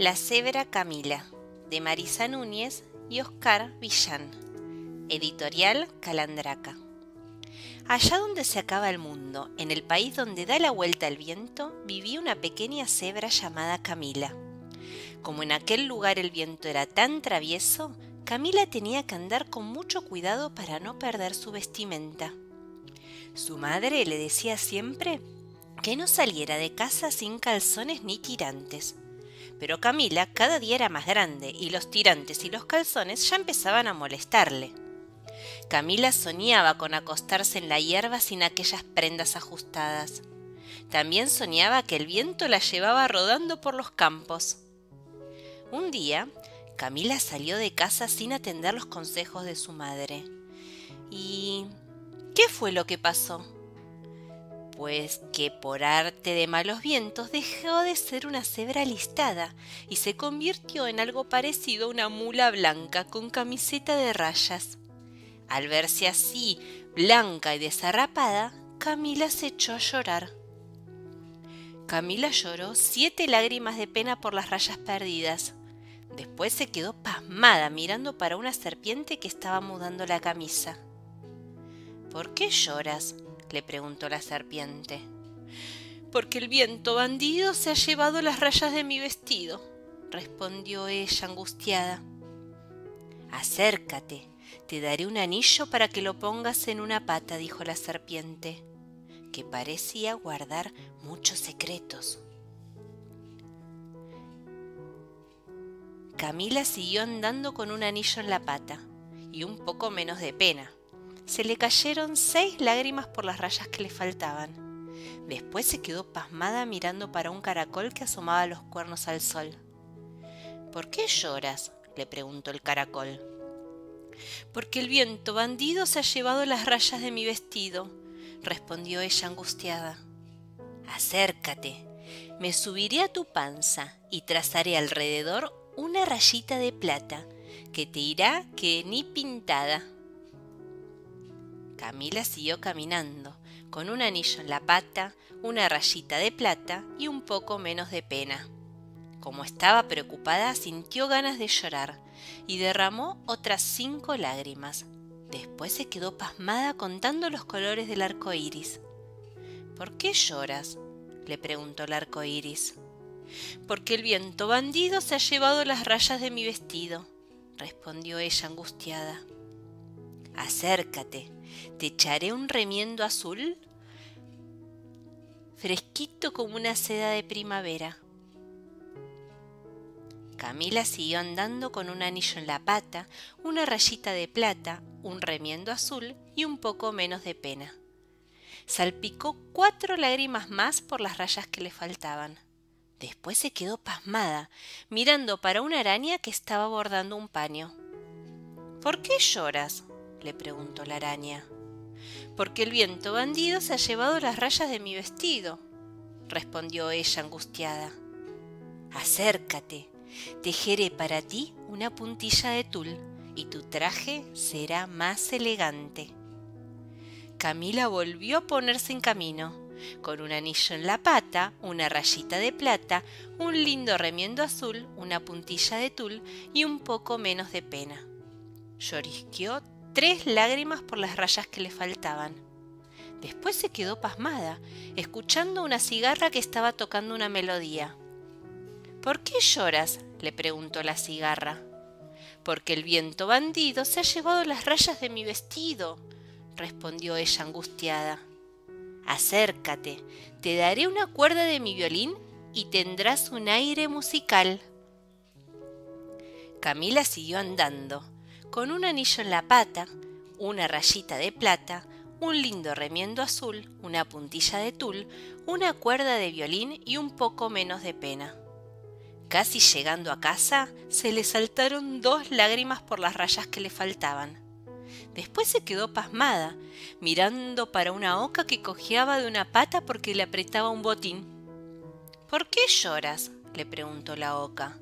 La cebra Camila, de Marisa Núñez y Oscar Villán. Editorial Calandraca. Allá donde se acaba el mundo, en el país donde da la vuelta el viento, vivía una pequeña cebra llamada Camila. Como en aquel lugar el viento era tan travieso, Camila tenía que andar con mucho cuidado para no perder su vestimenta. Su madre le decía siempre que no saliera de casa sin calzones ni tirantes. Pero Camila cada día era más grande y los tirantes y los calzones ya empezaban a molestarle. Camila soñaba con acostarse en la hierba sin aquellas prendas ajustadas. También soñaba que el viento la llevaba rodando por los campos. Un día, Camila salió de casa sin atender los consejos de su madre. ¿Y qué fue lo que pasó? Pues que por arte de malos vientos dejó de ser una cebra listada y se convirtió en algo parecido a una mula blanca con camiseta de rayas. Al verse así, blanca y desarrapada, Camila se echó a llorar. Camila lloró siete lágrimas de pena por las rayas perdidas. Después se quedó pasmada mirando para una serpiente que estaba mudando la camisa. ¿Por qué lloras? Le preguntó la serpiente. Porque el viento bandido se ha llevado las rayas de mi vestido, respondió ella angustiada. Acércate, te daré un anillo para que lo pongas en una pata, dijo la serpiente, que parecía guardar muchos secretos. Camila siguió andando con un anillo en la pata y un poco menos de pena. Se le cayeron seis lágrimas por las rayas que le faltaban. Después se quedó pasmada mirando para un caracol que asomaba los cuernos al sol. ¿Por qué lloras? le preguntó el caracol porque el viento bandido se ha llevado las rayas de mi vestido, respondió ella angustiada. Acércate, me subiré a tu panza y trazaré alrededor una rayita de plata, que te irá que ni pintada. Camila siguió caminando, con un anillo en la pata, una rayita de plata y un poco menos de pena. Como estaba preocupada, sintió ganas de llorar y derramó otras cinco lágrimas. Después se quedó pasmada contando los colores del arco iris. ¿Por qué lloras? le preguntó el arco iris. Porque el viento bandido se ha llevado las rayas de mi vestido, respondió ella angustiada. Acércate, te echaré un remiendo azul fresquito como una seda de primavera. Camila siguió andando con un anillo en la pata, una rayita de plata, un remiendo azul y un poco menos de pena. Salpicó cuatro lágrimas más por las rayas que le faltaban. Después se quedó pasmada, mirando para una araña que estaba bordando un paño. ¿Por qué lloras? Le preguntó la araña. Porque el viento bandido se ha llevado las rayas de mi vestido, respondió ella angustiada. Acércate, Tejeré para ti una puntilla de tul y tu traje será más elegante. Camila volvió a ponerse en camino, con un anillo en la pata, una rayita de plata, un lindo remiendo azul, una puntilla de tul y un poco menos de pena. Llorisqueó tres lágrimas por las rayas que le faltaban. Después se quedó pasmada, escuchando una cigarra que estaba tocando una melodía. ¿Por qué lloras? le preguntó la cigarra. Porque el viento bandido se ha llevado las rayas de mi vestido, respondió ella angustiada. Acércate, te daré una cuerda de mi violín y tendrás un aire musical. Camila siguió andando, con un anillo en la pata, una rayita de plata, un lindo remiendo azul, una puntilla de tul, una cuerda de violín y un poco menos de pena. casi llegando a casa, se le saltaron dos lágrimas por las rayas que le faltaban. Después se quedó pasmada, mirando para una oca que cojeaba de una pata porque le apretaba un botín. ¿Por qué lloras? le preguntó la oca.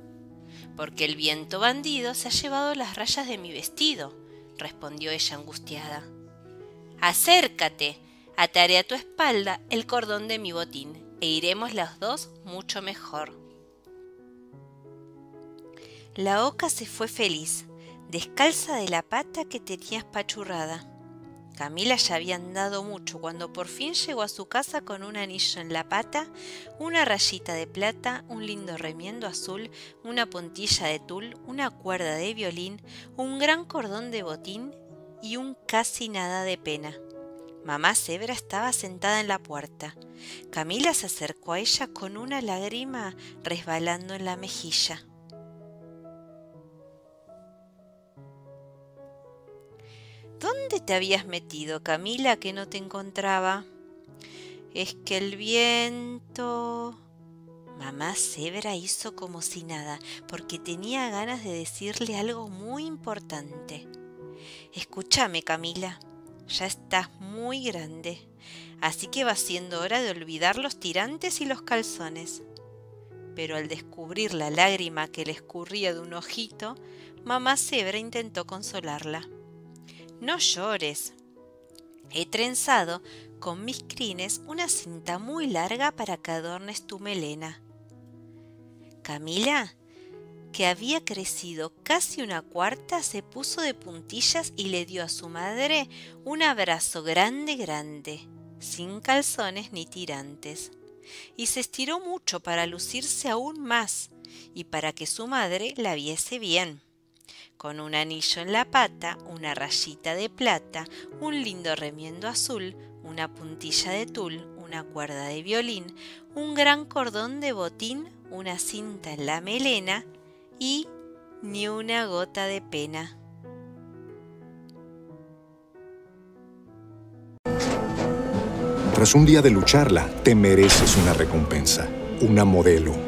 Porque el viento bandido se ha llevado las rayas de mi vestido, respondió ella angustiada. Acércate, ataré a tu espalda el cordón de mi botín, e iremos las dos mucho mejor. La oca se fue feliz, descalza de la pata que tenía espachurrada. Camila ya había andado mucho cuando por fin llegó a su casa con un anillo en la pata, una rayita de plata, un lindo remiendo azul, una puntilla de tul, una cuerda de violín, un gran cordón de botín y un casi nada de pena. Mamá Zebra estaba sentada en la puerta. Camila se acercó a ella con una lágrima resbalando en la mejilla. ¿Dónde te habías metido, Camila, que no te encontraba? Es que el viento... Mamá Zebra hizo como si nada, porque tenía ganas de decirle algo muy importante. Escúchame, Camila, ya estás muy grande, así que va siendo hora de olvidar los tirantes y los calzones. Pero al descubrir la lágrima que le escurría de un ojito, mamá Zebra intentó consolarla. No llores. He trenzado con mis crines una cinta muy larga para que adornes tu melena. Camila, que había crecido casi una cuarta, se puso de puntillas y le dio a su madre un abrazo grande, grande, sin calzones ni tirantes. Y se estiró mucho para lucirse aún más y para que su madre la viese bien con un anillo en la pata, una rayita de plata, un lindo remiendo azul, una puntilla de tul, una cuerda de violín, un gran cordón de botín, una cinta en la melena y ni una gota de pena. Tras un día de lucharla, te mereces una recompensa, una modelo,